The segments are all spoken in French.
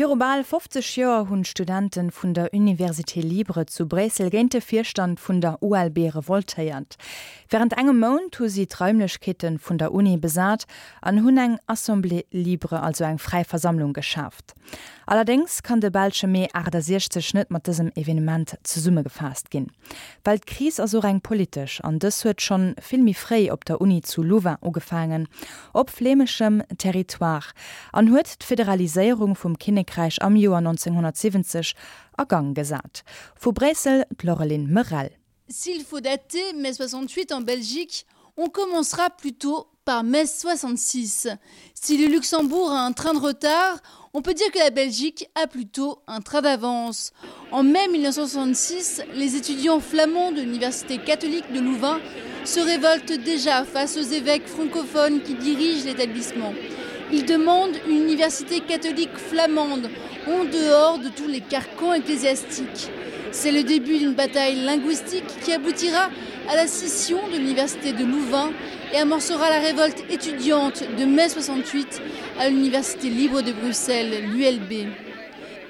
Fibal 50 Joer hunn Studenten vun der Université Libre zu Bresel gente Vierstand vun der ULB revoltéiert. Während engem Moun hu sie Träumlechketten vun der Uni besat, an hunn eng Assemblée Libre also eng Frei Versammlung geschafft. Allerdings kann de Belsche Mee a der sechte Schnitt mat diesem Evenement zu Summe gefasst gin. Wald kris also eng politisch an das huet schon filmmi frei op der Uni zu Louvain ugefangen, op flemeschem Territoire, an huet d Federalisierung vum Kinnekreich am Joar 1970 ergang gesat. Vo Bressel. S'il faut dater mai 68 en Belgique, on commencera plutôt par mai 66. Si le Luxembourg a un train de retard, on peut dire que la Belgique a plutôt un train d'avance. En mai 1966, les étudiants flamands de l'Université catholique de Louvain se révoltent déjà face aux évêques francophones qui dirigent l'établissement. Ils demandent une université catholique flamande en dehors de tous les carcans ecclésiastiques. C'est le début d'une bataille linguistique qui aboutira à la scission de l'université de Louvain et amorcera la révolte étudiante de mai 68 à l'université libre de Bruxelles, l'ULB.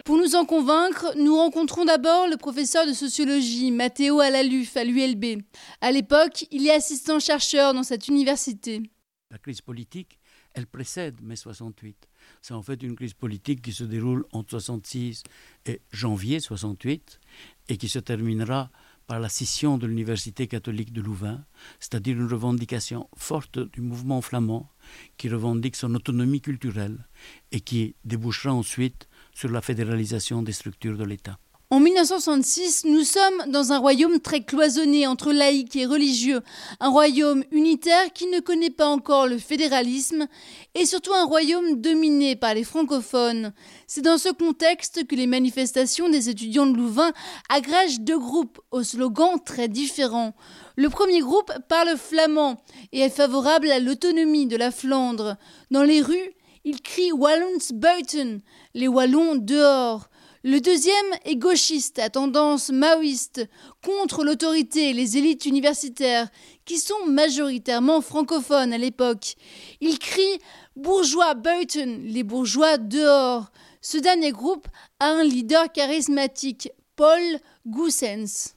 Pour nous en convaincre, nous rencontrons d'abord le professeur de sociologie Matteo Alaluf à l'ULB. À l'époque, il est assistant chercheur dans cette université. La crise politique, elle précède mai 68. C'est en fait une crise politique qui se déroule entre 66 et janvier 68 et qui se terminera par la scission de l'Université catholique de Louvain, c'est-à-dire une revendication forte du mouvement flamand qui revendique son autonomie culturelle et qui débouchera ensuite sur la fédéralisation des structures de l'État. En 1966, nous sommes dans un royaume très cloisonné entre laïcs et religieux, un royaume unitaire qui ne connaît pas encore le fédéralisme et surtout un royaume dominé par les francophones. C'est dans ce contexte que les manifestations des étudiants de Louvain agrègent deux groupes aux slogans très différents. Le premier groupe parle flamand et est favorable à l'autonomie de la Flandre. Dans les rues, il crie Wallons Buiten, les Wallons dehors. Le deuxième est gauchiste à tendance maoïste contre l'autorité et les élites universitaires qui sont majoritairement francophones à l'époque. Il crie bourgeois Burton, les bourgeois dehors. Ce dernier groupe a un leader charismatique, Paul Goussens.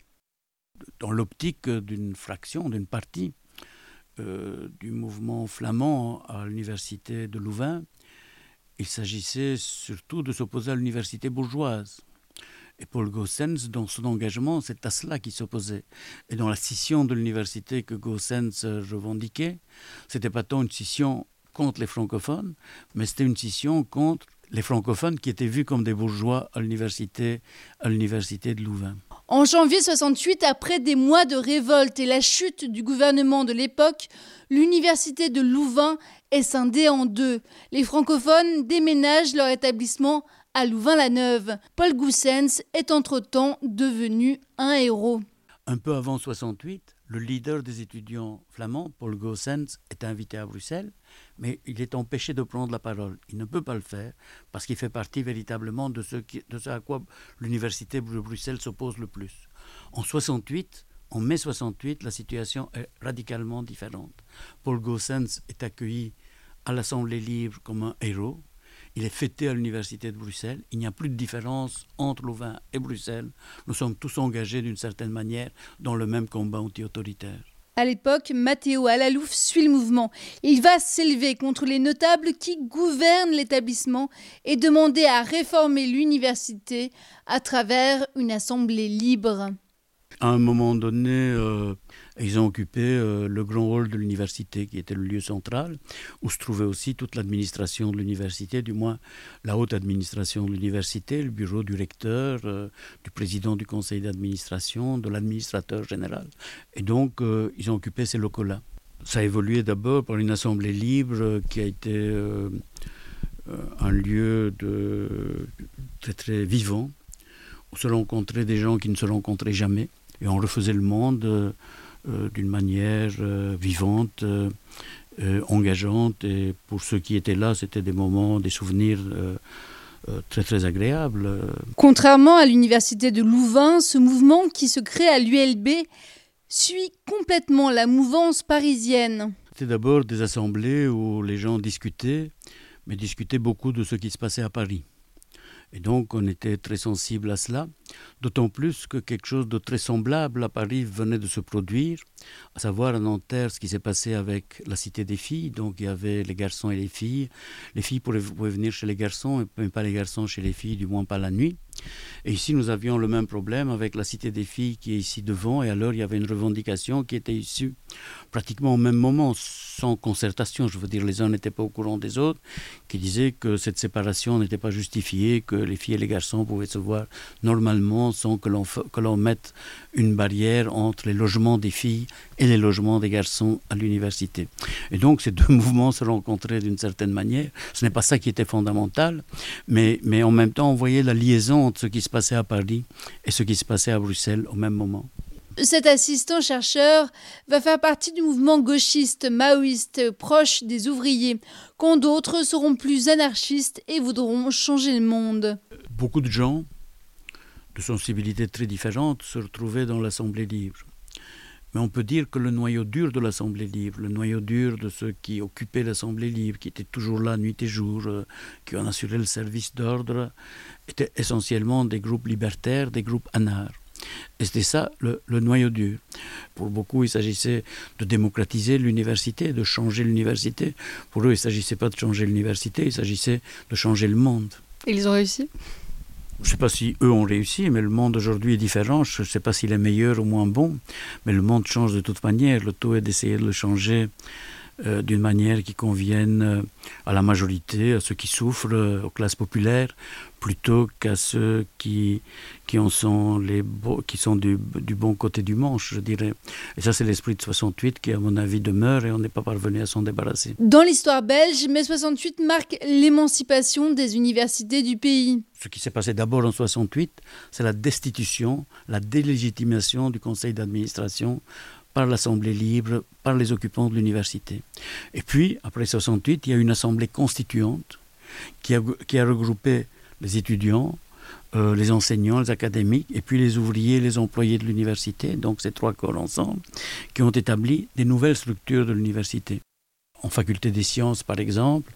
Dans l'optique d'une fraction, d'une partie euh, du mouvement flamand à l'université de Louvain, il s'agissait surtout de s'opposer à l'université bourgeoise. Et Paul Gossens, dans son engagement, c'est à cela qu'il s'opposait. Et dans la scission de l'université que Gossens revendiquait, c'était pas tant une scission contre les francophones, mais c'était une scission contre les francophones qui étaient vus comme des bourgeois à l'université à l'université de Louvain. En janvier 68, après des mois de révolte et la chute du gouvernement de l'époque, l'université de Louvain est scindée en deux. Les francophones déménagent leur établissement à Louvain-la-Neuve. Paul Goussens est entre-temps devenu un héros. Un peu avant 68, le leader des étudiants flamands, Paul Gossens, est invité à Bruxelles, mais il est empêché de prendre la parole. Il ne peut pas le faire parce qu'il fait partie véritablement de ce, à quoi l'université de Bruxelles s'oppose le plus. En 68, en mai 68, la situation est radicalement différente. Paul Gossens est accueilli à l'Assemblée libre comme un héros, il est fêté à l'université de Bruxelles. Il n'y a plus de différence entre Louvain et Bruxelles. Nous sommes tous engagés d'une certaine manière dans le même combat anti-autoritaire. À l'époque, Matteo Alalouf suit le mouvement. Il va s'élever contre les notables qui gouvernent l'établissement et demander à réformer l'université à travers une assemblée libre. À un moment donné, euh, ils ont occupé euh, le grand rôle de l'université qui était le lieu central où se trouvait aussi toute l'administration de l'université du moins la haute administration de l'université le bureau du recteur euh, du président du conseil d'administration de l'administrateur général. Et donc euh, ils ont occupé ces locaux là ça a évolué d'abord par une assemblée libre qui a été un lieu très très vivant où se rencontrer des gens qui ne se rencontraient jamais et on refaisait le monde d'une manière euh, vivante, euh, euh, engageante. Et pour ceux qui étaient là, c'était des moments, des souvenirs euh, euh, très très agréables. Contrairement à l'université de Louvain, ce mouvement qui se crée à l'ULB suit complètement la mouvance parisienne. C'était d'abord des assemblées où les gens discutaient, mais discutaient beaucoup de ce qui se passait à Paris. Et donc on était très sensible à cela, d'autant plus que quelque chose de très semblable à Paris venait de se produire, à savoir à Nanterre ce qui s'est passé avec la cité des filles. Donc il y avait les garçons et les filles. Les filles pouvaient, venir chez les garçons, mais pas les garçons chez les filles, du moins pas la nuit. Et ici, nous avions le même problème avec la cité des filles qui est ici devant. Et alors, il y avait une revendication qui était issue pratiquement au même moment, sans concertation. Je veux dire, les uns n'étaient pas au courant des autres, qui disaient que cette séparation n'était pas justifiée, que les filles et les garçons pouvaient se voir normalement sans que l'on mette une barrière entre les logements des filles et les logements des garçons à l'université. Et donc, ces deux mouvements se rencontraient d'une certaine manière. Ce n'est pas ça qui était fondamental, mais, mais en même temps, on voyait la liaison entre ce qui se passait à Paris et ce qui se passait à Bruxelles au même moment. Cet assistant chercheur va faire partie du mouvement gauchiste maoïste proche des ouvriers, quand d'autres seront plus anarchistes et voudront changer le monde. Beaucoup de gens de sensibilités très différentes se retrouvaient dans l'Assemblée libre. Mais on peut dire que le noyau dur de l'Assemblée libre, le noyau dur de ceux qui occupaient l'Assemblée libre, qui étaient toujours là nuit et jour, euh, qui ont assuré le service d'ordre, étaient essentiellement des groupes libertaires, des groupes anards. Et c'était ça le, le noyau dur. Pour beaucoup, il s'agissait de démocratiser l'université, de changer l'université. Pour eux, il ne s'agissait pas de changer l'université, il s'agissait de changer le monde. Et ils ont réussi? Je ne sais pas si eux ont réussi, mais le monde aujourd'hui est différent. Je ne sais pas s'il est meilleur ou moins bon, mais le monde change de toute manière. Le taux est d'essayer de le changer euh, d'une manière qui convienne euh, à la majorité, à ceux qui souffrent, euh, aux classes populaires, plutôt qu'à ceux qui, qui en sont les qui sont du, du bon côté du manche je dirais. Et ça c'est l'esprit de 68 qui à mon avis demeure et on n'est pas parvenu à s'en débarrasser. Dans l'histoire belge mai 68 marque l'émancipation des universités du pays. Ce qui s'est passé d'abord en 68 c'est la destitution la délégitimation du conseil d'administration par l'assemblée libre par les occupants de l'université et puis après 68 il y a une assemblée constituante qui a, regroupé les étudiants, euh, les enseignants, les académiques, et puis les ouvriers, les employés de l'université, donc ces trois corps ensemble, qui ont établi des nouvelles structures de l'université. En faculté des sciences, par exemple,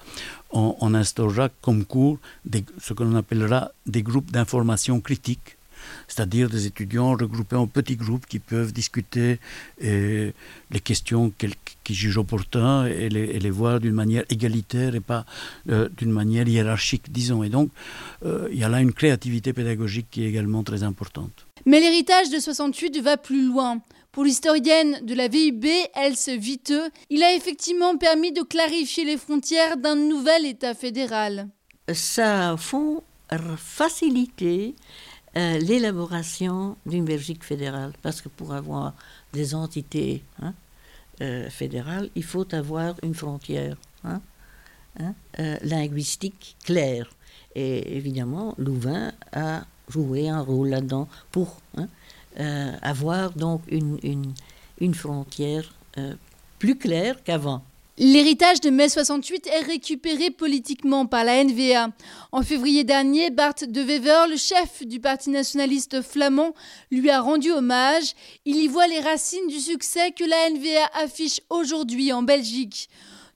on, on instaurera comme cours ce que l'on appellera des groupes d'information critique, c'est-à-dire des étudiants regroupés en petits groupes qui peuvent discuter et les questions qui jugent opportun et les, et les voir d'une manière égalitaire et pas euh, d'une manière hiérarchique disons et donc euh, il y a là une créativité pédagogique qui est également très importante. Mais l'héritage de 68 va plus loin. Pour l'historienne de la VIB, Else Viteux, il a effectivement permis de clarifier les frontières d'un nouvel État fédéral. Ça a fond facilité euh, l'élaboration d'une Belgique fédérale parce que pour avoir des entités hein, euh, fédérales, il faut avoir une frontière hein, hein, euh, linguistique claire. Et évidemment, Louvain a joué un rôle là-dedans pour avoir donc une, une, une frontière plus claire qu'avant. L'héritage de mai 68 est récupéré politiquement par la NVA. En février dernier, Bart de Wever, le chef du parti nationaliste flamand, lui a rendu hommage. Il y voit les racines du succès que la NVA affiche aujourd'hui en Belgique.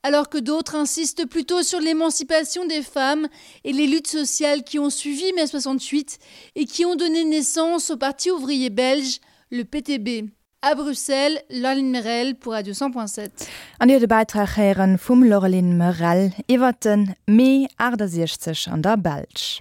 Alors que d'autres insistent plutôt sur l'émancipation des femmes et les luttes sociales qui ont suivi mai 68 et qui ont donné naissance au Parti ouvrier belge, le PTB. a Bruxelles, Lorline Merel pour Radio 100.7. An ihr de Beitrag heieren vum Lorelin Merel iwwer den Mei Adersichtech an der Belsch.